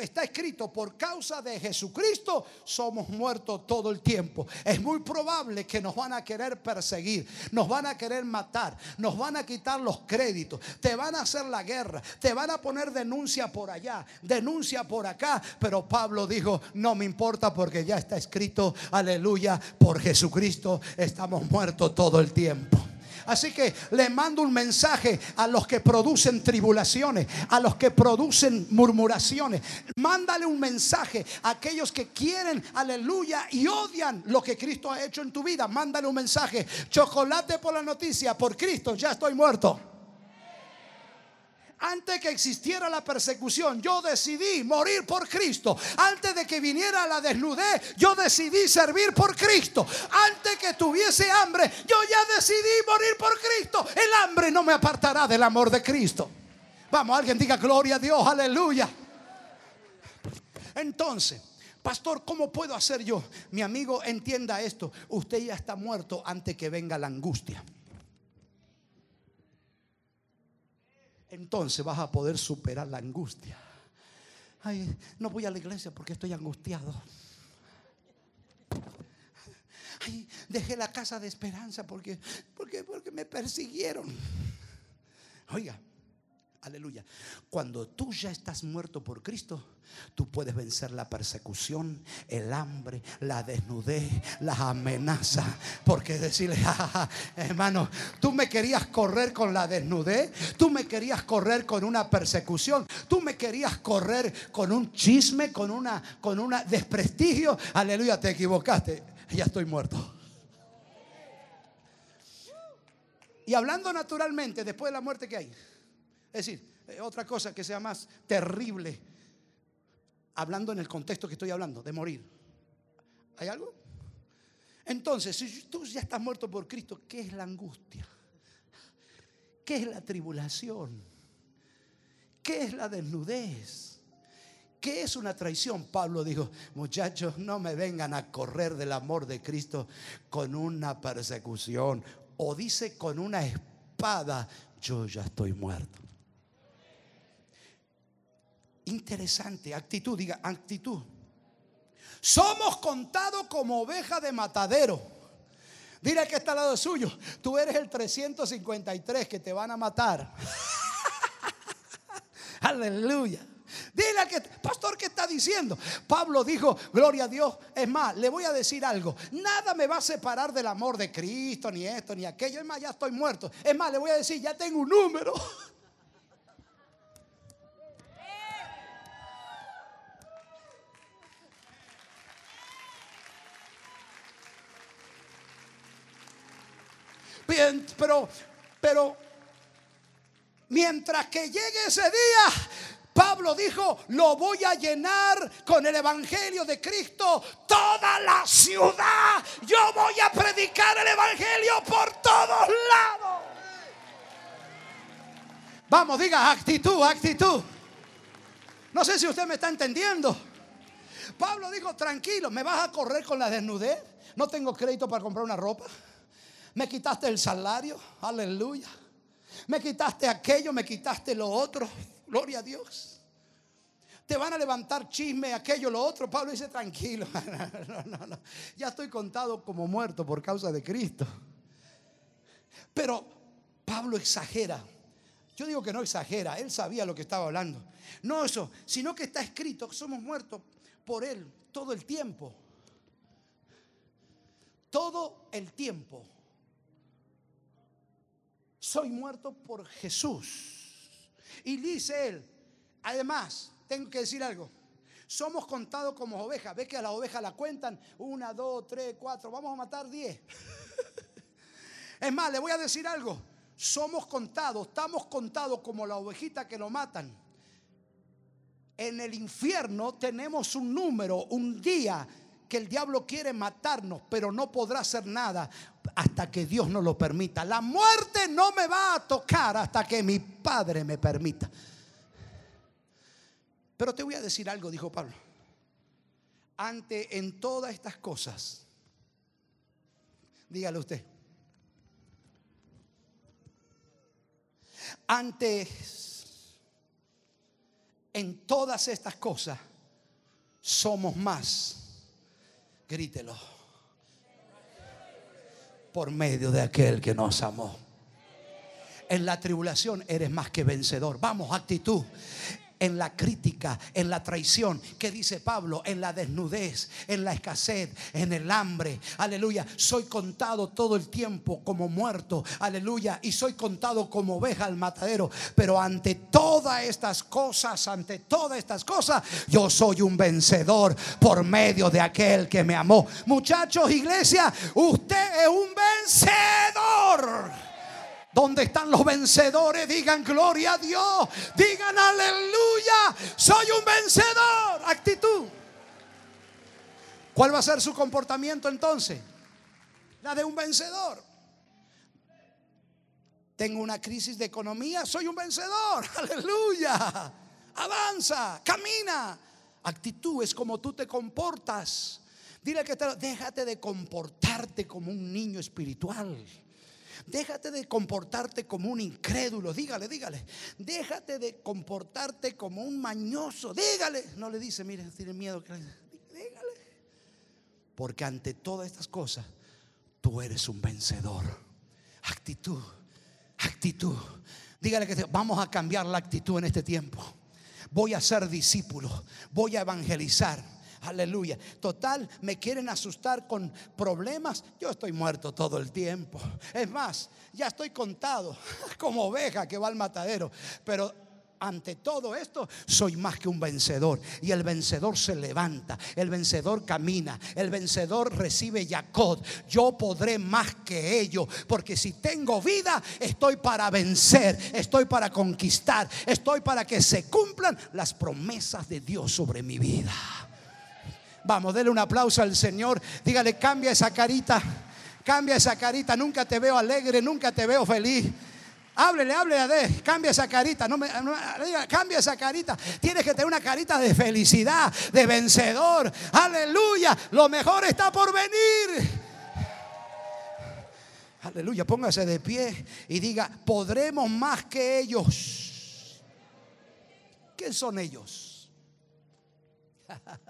está escrito, por causa de Jesucristo somos muertos todo el tiempo. Es muy probable que nos van a querer perseguir, nos van a querer matar, nos van a quitar los créditos, te van a hacer la guerra, te van a poner denuncia por allá, denuncia por acá. Pero Pablo dijo, no me importa porque ya está escrito, aleluya, por Jesucristo estamos muertos todo el tiempo. Así que le mando un mensaje a los que producen tribulaciones, a los que producen murmuraciones. Mándale un mensaje a aquellos que quieren, aleluya, y odian lo que Cristo ha hecho en tu vida. Mándale un mensaje. Chocolate por la noticia, por Cristo, ya estoy muerto. Antes que existiera la persecución, yo decidí morir por Cristo. Antes de que viniera la desnudez, yo decidí servir por Cristo. Antes que tuviese hambre, yo ya decidí morir por Cristo. El hambre no me apartará del amor de Cristo. Vamos, alguien diga gloria a Dios, aleluya. Entonces, pastor, ¿cómo puedo hacer yo? Mi amigo, entienda esto. Usted ya está muerto antes que venga la angustia. Entonces vas a poder superar la angustia. Ay, no voy a la iglesia porque estoy angustiado. Ay, dejé la casa de esperanza porque, porque, porque me persiguieron. Oiga, Aleluya. Cuando tú ya estás muerto por Cristo, tú puedes vencer la persecución, el hambre, la desnudez, las amenazas. Porque decirle, hermano, tú me querías correr con la desnudez, tú me querías correr con una persecución, tú me querías correr con un chisme, con una, con una desprestigio. Aleluya, te equivocaste. Ya estoy muerto. Y hablando naturalmente, después de la muerte que hay. Es decir, eh, otra cosa que sea más terrible, hablando en el contexto que estoy hablando, de morir. ¿Hay algo? Entonces, si tú ya estás muerto por Cristo, ¿qué es la angustia? ¿Qué es la tribulación? ¿Qué es la desnudez? ¿Qué es una traición? Pablo dijo, muchachos, no me vengan a correr del amor de Cristo con una persecución o dice con una espada, yo ya estoy muerto. Interesante, actitud, diga actitud. Somos contados como oveja de matadero. Dile que está al lado suyo. Tú eres el 353 que te van a matar. Aleluya. Dile que, pastor, ¿qué está diciendo? Pablo dijo, gloria a Dios. Es más, le voy a decir algo. Nada me va a separar del amor de Cristo, ni esto, ni aquello. Es más, ya estoy muerto. Es más, le voy a decir, ya tengo un número. pero, pero mientras que llegue ese día, Pablo dijo, lo voy a llenar con el Evangelio de Cristo toda la ciudad. Yo voy a predicar el Evangelio por todos lados. Vamos, diga actitud, actitud. No sé si usted me está entendiendo. Pablo dijo, tranquilo, ¿me vas a correr con la desnudez? No tengo crédito para comprar una ropa. Me quitaste el salario, aleluya. Me quitaste aquello, me quitaste lo otro, gloria a Dios. Te van a levantar chisme, aquello, lo otro. Pablo dice, tranquilo, ya estoy contado como muerto por causa de Cristo. Pero Pablo exagera. Yo digo que no exagera, él sabía lo que estaba hablando. No eso, sino que está escrito somos muertos por él todo el tiempo. Todo el tiempo. Soy muerto por Jesús. Y dice él, además, tengo que decir algo. Somos contados como ovejas. Ve que a la oveja la cuentan. Una, dos, tres, cuatro. Vamos a matar diez. es más, le voy a decir algo. Somos contados, estamos contados como la ovejita que lo matan. En el infierno tenemos un número, un día que el diablo quiere matarnos, pero no podrá hacer nada hasta que Dios no lo permita. La muerte no me va a tocar hasta que mi Padre me permita. Pero te voy a decir algo, dijo Pablo. Ante en todas estas cosas, dígale usted, antes en todas estas cosas somos más. Grítelo. Por medio de aquel que nos amó. En la tribulación eres más que vencedor. Vamos, actitud en la crítica, en la traición. ¿Qué dice Pablo? En la desnudez, en la escasez, en el hambre. Aleluya. Soy contado todo el tiempo como muerto. Aleluya. Y soy contado como oveja al matadero. Pero ante todas estas cosas, ante todas estas cosas, yo soy un vencedor por medio de aquel que me amó. Muchachos, iglesia, usted es un vencedor. ¿Dónde están los vencedores? Digan gloria a Dios. Digan aleluya. Soy un vencedor. Actitud. ¿Cuál va a ser su comportamiento entonces? La de un vencedor. Tengo una crisis de economía. Soy un vencedor. Aleluya. Avanza. Camina. Actitud es como tú te comportas. Dile que te, déjate de comportarte como un niño espiritual. Déjate de comportarte como un incrédulo. Dígale, dígale. Déjate de comportarte como un mañoso. Dígale. No le dice, mire, tiene miedo. Dígale. Porque ante todas estas cosas, tú eres un vencedor. Actitud, actitud. Dígale que vamos a cambiar la actitud en este tiempo. Voy a ser discípulo. Voy a evangelizar Aleluya. Total, me quieren asustar con problemas. Yo estoy muerto todo el tiempo. Es más, ya estoy contado como oveja que va al matadero. Pero ante todo esto soy más que un vencedor. Y el vencedor se levanta, el vencedor camina, el vencedor recibe Jacob. Yo podré más que ellos, porque si tengo vida, estoy para vencer, estoy para conquistar, estoy para que se cumplan las promesas de Dios sobre mi vida. Vamos, denle un aplauso al Señor. Dígale, cambia esa carita. Cambia esa carita. Nunca te veo alegre, nunca te veo feliz. Háblele, háblele a Dios. Cambia esa carita. No me, cambia esa carita. Tienes que tener una carita de felicidad, de vencedor. Aleluya. Lo mejor está por venir. Aleluya. Póngase de pie y diga: Podremos más que ellos. ¿Quién son ellos?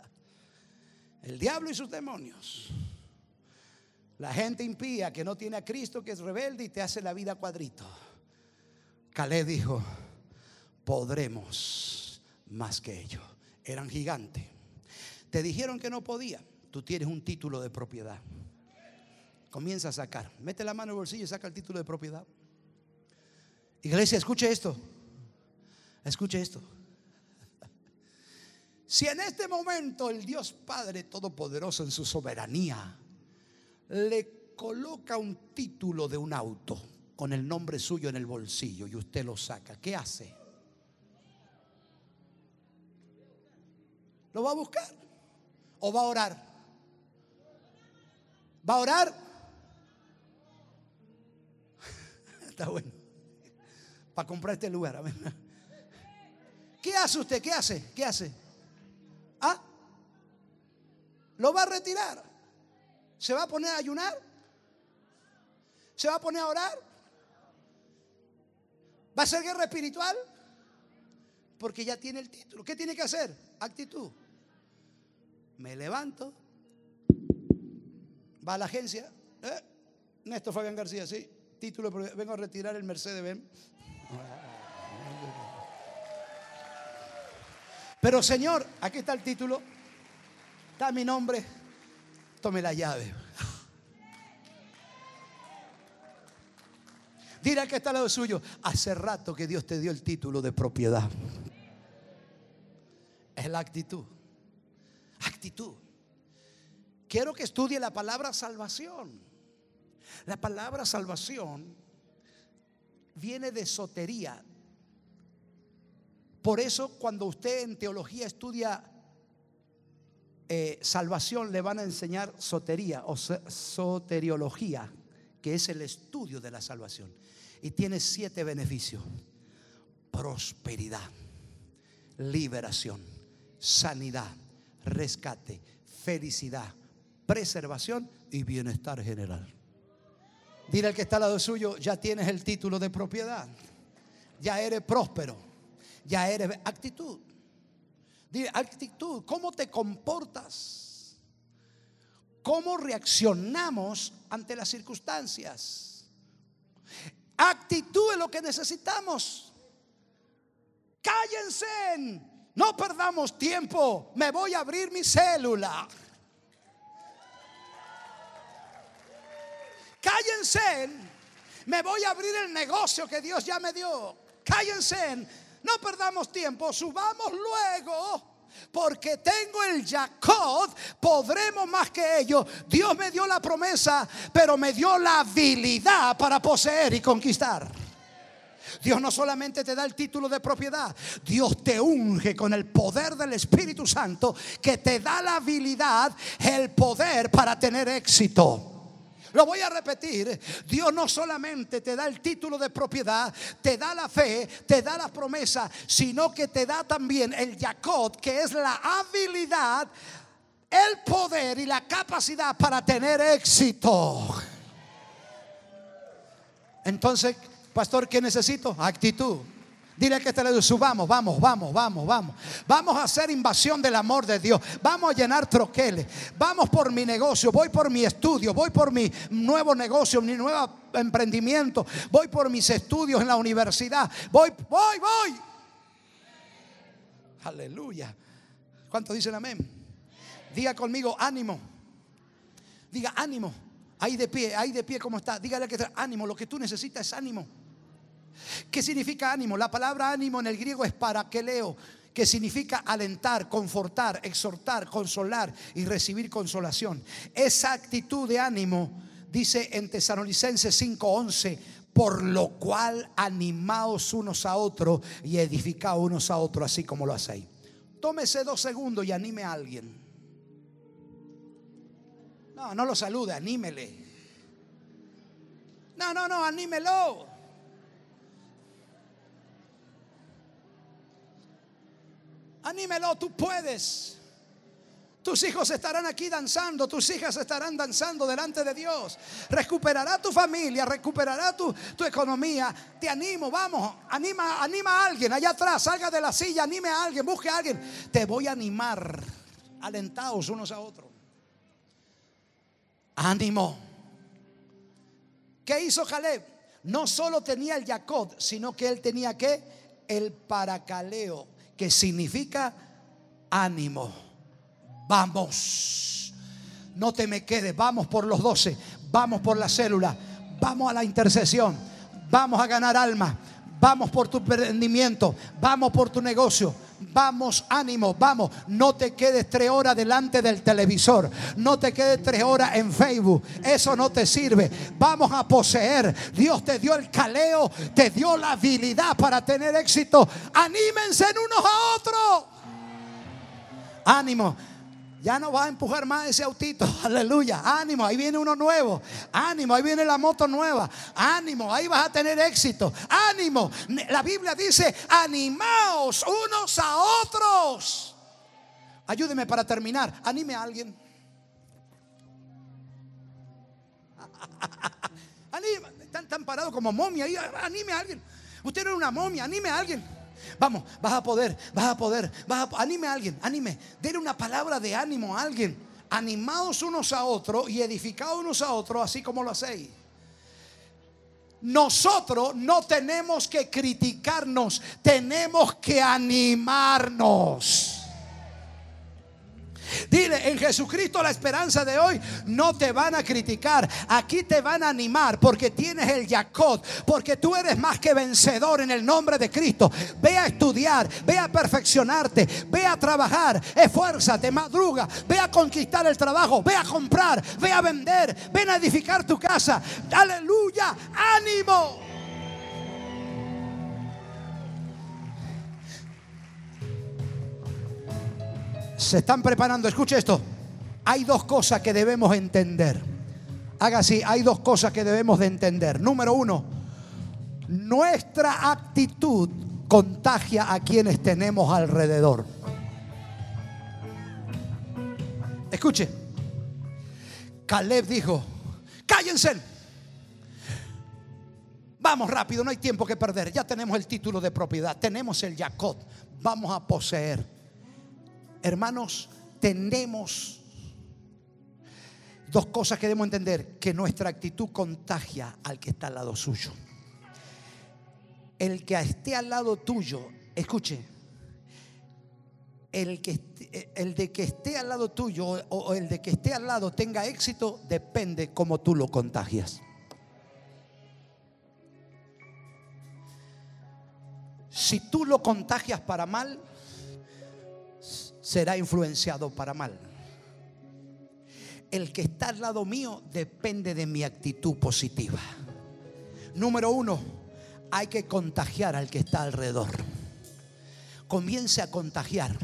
El diablo y sus demonios. La gente impía que no tiene a Cristo, que es rebelde y te hace la vida cuadrito. Caleb dijo, podremos más que ellos. Eran gigantes. Te dijeron que no podía. Tú tienes un título de propiedad. Comienza a sacar. Mete la mano en el bolsillo y saca el título de propiedad. Iglesia, escuche esto. Escuche esto. Si en este momento el Dios Padre Todopoderoso en su soberanía le coloca un título de un auto con el nombre suyo en el bolsillo y usted lo saca, ¿qué hace? ¿Lo va a buscar? ¿O va a orar? ¿Va a orar? Está bueno. Para comprar este lugar. ¿Qué hace usted? ¿Qué hace? ¿Qué hace? ¿Lo va a retirar? ¿Se va a poner a ayunar? ¿Se va a poner a orar? ¿Va a ser guerra espiritual? Porque ya tiene el título. ¿Qué tiene que hacer? Actitud. Me levanto. Va a la agencia. ¿Eh? Néstor Fabián García, sí. Título, vengo a retirar el Mercedes Benz. Pero Señor, aquí está el título. Está mi nombre. Tome la llave. Dile que está al lado suyo. Hace rato que Dios te dio el título de propiedad. Es la actitud. Actitud. Quiero que estudie la palabra salvación. La palabra salvación viene de sotería. Por eso cuando usted en teología estudia eh, salvación le van a enseñar sotería o soteriología, que es el estudio de la salvación. Y tiene siete beneficios. Prosperidad, liberación, sanidad, rescate, felicidad, preservación y bienestar general. Dile al que está al lado suyo, ya tienes el título de propiedad. Ya eres próspero. Ya eres actitud. Actitud, ¿cómo te comportas? ¿Cómo reaccionamos ante las circunstancias? Actitud es lo que necesitamos. Cállense. No perdamos tiempo. Me voy a abrir mi célula. Cállense. Me voy a abrir el negocio que Dios ya me dio. Cállense. No perdamos tiempo. Subamos luego. Porque tengo el Jacob, podremos más que ellos. Dios me dio la promesa, pero me dio la habilidad para poseer y conquistar. Dios no solamente te da el título de propiedad, Dios te unge con el poder del Espíritu Santo que te da la habilidad, el poder para tener éxito. Lo voy a repetir. Dios no solamente te da el título de propiedad, te da la fe, te da la promesa, sino que te da también el Jacob, que es la habilidad, el poder y la capacidad para tener éxito. Entonces, pastor, ¿qué necesito? Actitud. Dile que te le subamos, vamos, vamos, vamos, vamos. Vamos a hacer invasión del amor de Dios. Vamos a llenar troqueles. Vamos por mi negocio, voy por mi estudio, voy por mi nuevo negocio, mi nuevo emprendimiento. Voy por mis estudios en la universidad. Voy, voy, voy. Aleluya. ¿Cuántos dicen amén? Diga conmigo, ánimo. Diga, ánimo. Ahí de pie, ahí de pie, ¿cómo está? Dígale que ánimo. Lo que tú necesitas es ánimo. ¿Qué significa ánimo? La palabra ánimo en el griego es para que leo, que significa alentar, confortar, exhortar, consolar y recibir consolación. Esa actitud de ánimo dice en Tesalonicenses 5:11, por lo cual animaos unos a otros y edificaos unos a otros, así como lo hacéis. Tómese dos segundos y anime a alguien. No, no lo salude, anímele. No, no, no, anímelo. Anímelo, tú puedes. Tus hijos estarán aquí danzando, tus hijas estarán danzando delante de Dios. Recuperará tu familia, recuperará tu, tu, economía. Te animo, vamos, anima, anima a alguien allá atrás, salga de la silla, anime a alguien, busque a alguien. Te voy a animar, alentaos unos a otros. Ánimo. ¿Qué hizo Caleb? No solo tenía el Jacob, sino que él tenía que el paracaleo que significa ánimo. Vamos. No te me quedes. Vamos por los doce. Vamos por la célula. Vamos a la intercesión. Vamos a ganar alma. Vamos por tu emprendimiento. Vamos por tu negocio. Vamos, ánimo, vamos. No te quedes tres horas delante del televisor. No te quedes tres horas en Facebook. Eso no te sirve. Vamos a poseer. Dios te dio el caleo, te dio la habilidad para tener éxito. Anímense en unos a otros. Ánimo. Ya no vas a empujar más ese autito. Aleluya. Ánimo, ahí viene uno nuevo. Ánimo, ahí viene la moto nueva. Ánimo, ahí vas a tener éxito. Ánimo. La Biblia dice, animaos unos a otros. Ayúdeme para terminar. Anime a alguien. Anime. Están parados como momia. Anime a alguien. Usted no es una momia. Anime a alguien. Vamos, vas a poder, vas a poder, vas a, anime a alguien, anime, denle una palabra de ánimo a alguien. Animados unos a otros y edificados unos a otros, así como lo hacéis. Nosotros no tenemos que criticarnos, tenemos que animarnos. Dile, en Jesucristo la esperanza de hoy no te van a criticar. Aquí te van a animar porque tienes el Jacob, porque tú eres más que vencedor en el nombre de Cristo. Ve a estudiar, ve a perfeccionarte, ve a trabajar, esfuérzate, madruga, ve a conquistar el trabajo, ve a comprar, ve a vender, ven a edificar tu casa. Aleluya, ánimo. Se están preparando, escuche esto. Hay dos cosas que debemos entender. Haga así, hay dos cosas que debemos de entender. Número uno, nuestra actitud contagia a quienes tenemos alrededor. Escuche, Caleb dijo, cállense. Vamos rápido, no hay tiempo que perder. Ya tenemos el título de propiedad, tenemos el Jacob, vamos a poseer. Hermanos, tenemos dos cosas que debemos entender, que nuestra actitud contagia al que está al lado suyo. El que esté al lado tuyo, escuche, el, que, el de que esté al lado tuyo o el de que esté al lado tenga éxito depende cómo tú lo contagias. Si tú lo contagias para mal, será influenciado para mal. El que está al lado mío depende de mi actitud positiva. Número uno, hay que contagiar al que está alrededor. Comience a contagiar.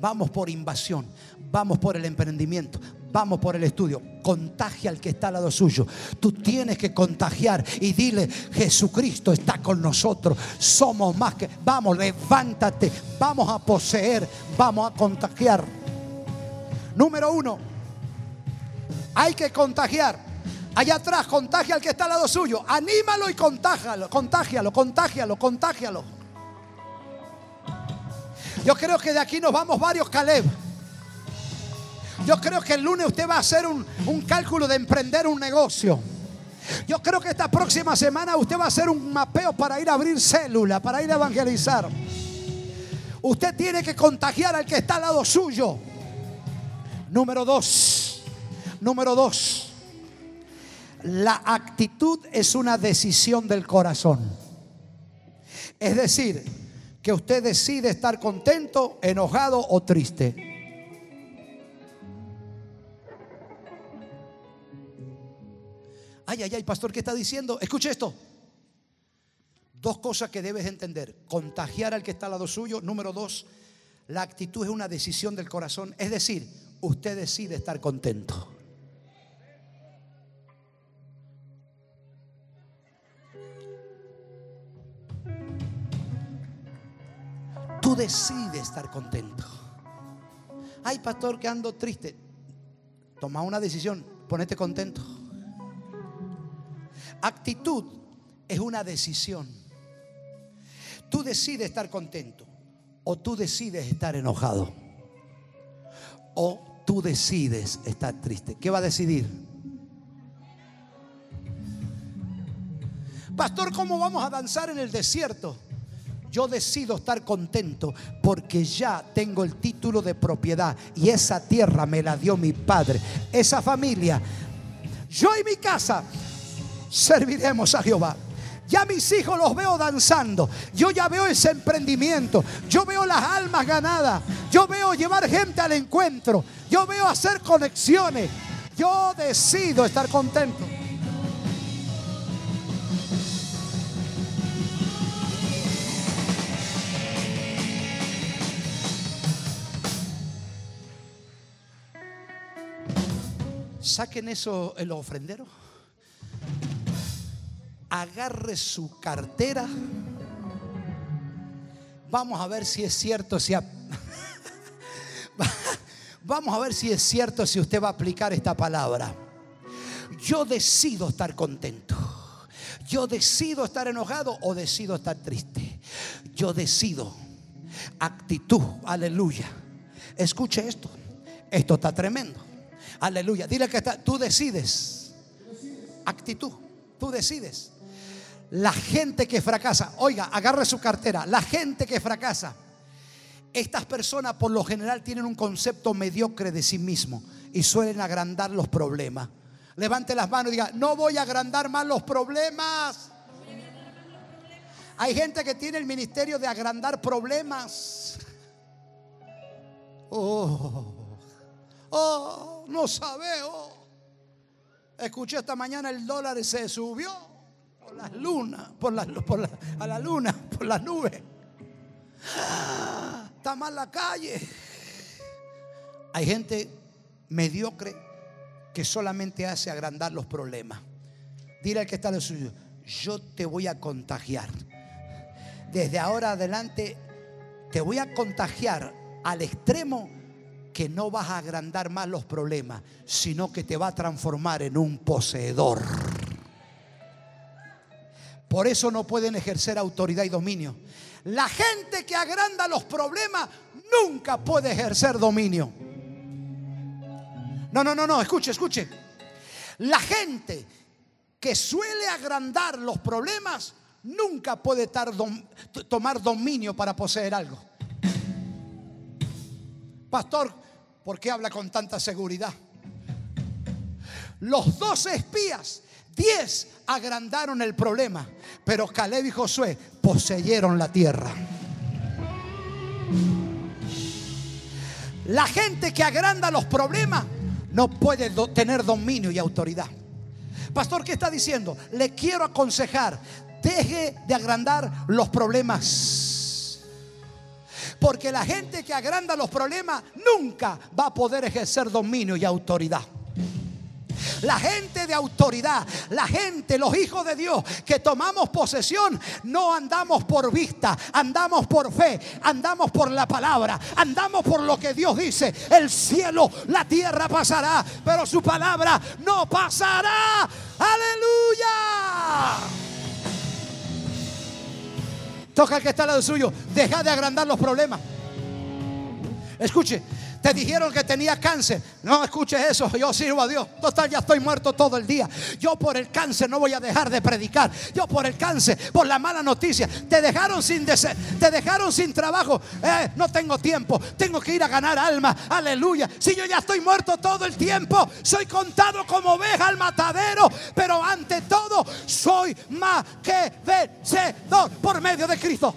Vamos por invasión, vamos por el emprendimiento, vamos por el estudio. Contagia al que está al lado suyo. Tú tienes que contagiar y dile, Jesucristo está con nosotros. Somos más que... Vamos, levántate. Vamos a poseer. Vamos a contagiar. Número uno, hay que contagiar. Allá atrás, contagia al que está al lado suyo. Anímalo y contágialo, contágialo, contágialo, contágialo. Yo creo que de aquí nos vamos varios Caleb. Yo creo que el lunes usted va a hacer un, cálculo de emprender un negocio. Yo creo que esta próxima semana usted va a hacer un mapeo para ir a abrir célula, para ir a evangelizar. Usted tiene que contagiar al que está al lado suyo. Número dos. Número dos. La actitud es una decisión del corazón. Es decir, que usted decide estar contento, enojado o triste. Ay, ay, ay, pastor, ¿qué está diciendo? Escuche esto. Dos cosas que debes entender. Contagiar al que está al lado suyo. Número dos, la actitud es una decisión del corazón. Es decir, usted decide estar contento. Tú decides estar contento. Ay, pastor, que ando triste. Toma una decisión, ponete contento. Actitud es una decisión. Tú decides estar contento o tú decides estar enojado o tú decides estar triste. ¿Qué va a decidir? Pastor, ¿cómo vamos a danzar en el desierto? Yo decido estar contento porque ya tengo el título de propiedad y esa tierra me la dio mi padre. Esa familia, yo y mi casa serviremos a Jehová. Ya mis hijos los veo danzando. Yo ya veo ese emprendimiento. Yo veo las almas ganadas. Yo veo llevar gente al encuentro. Yo veo hacer conexiones. Yo decido estar contento. Saquen eso en los ofrenderos. Agarre su cartera. Vamos a ver si es cierto, si Vamos a ver si es cierto si usted va a aplicar esta palabra. Yo decido estar contento. Yo decido estar enojado o decido estar triste. Yo decido. Actitud. Aleluya. Escuche esto. Esto está tremendo. Aleluya. Dile que está, tú decides. Actitud. Tú decides. La gente que fracasa, oiga, agarre su cartera. La gente que fracasa. Estas personas por lo general tienen un concepto mediocre de sí mismo y suelen agrandar los problemas. Levante las manos y diga, no voy a agrandar más los problemas. Hay gente que tiene el ministerio de agrandar problemas. Oh, oh, no sabe. Oh. Escuché esta mañana el dólar se subió por las lunas, por, por a la luna, por las nubes. Está mal la calle. Hay gente mediocre que solamente hace agrandar los problemas. Dile al que está el suyo, yo te voy a contagiar. Desde ahora adelante te voy a contagiar al extremo que no vas a agrandar más los problemas, sino que te va a transformar en un poseedor. Por eso no pueden ejercer autoridad y dominio. La gente que agranda los problemas nunca puede ejercer dominio. No, no, no, no, escuche, escuche. La gente que suele agrandar los problemas nunca puede tomar dominio para poseer algo. Pastor, ¿por qué habla con tanta seguridad? Los dos espías, diez agrandaron el problema, pero Caleb y Josué poseyeron la tierra. La gente que agranda los problemas no puede tener dominio y autoridad. Pastor, ¿qué está diciendo? Le quiero aconsejar, deje de agrandar los problemas. Porque la gente que agranda los problemas nunca va a poder ejercer dominio y autoridad. La gente de autoridad, la gente, los hijos de Dios que tomamos posesión, no andamos por vista, andamos por fe, andamos por la palabra, andamos por lo que Dios dice. El cielo, la tierra pasará, pero su palabra no pasará. Aleluya. Toca al que está al lado suyo. Deja de agrandar los problemas. Escuche, te dijeron que tenía cáncer. No escuches eso. Yo sirvo a Dios. Total, ya estoy muerto todo el día. Yo por el cáncer no voy a dejar de predicar. Yo por el cáncer, por la mala noticia. Te dejaron sin te dejaron sin trabajo. Eh, no tengo tiempo. Tengo que ir a ganar alma. Aleluya. Si yo ya estoy muerto todo el tiempo, soy contado como oveja al matadero. Pero ante todo, soy más que vencedor por medio de Cristo.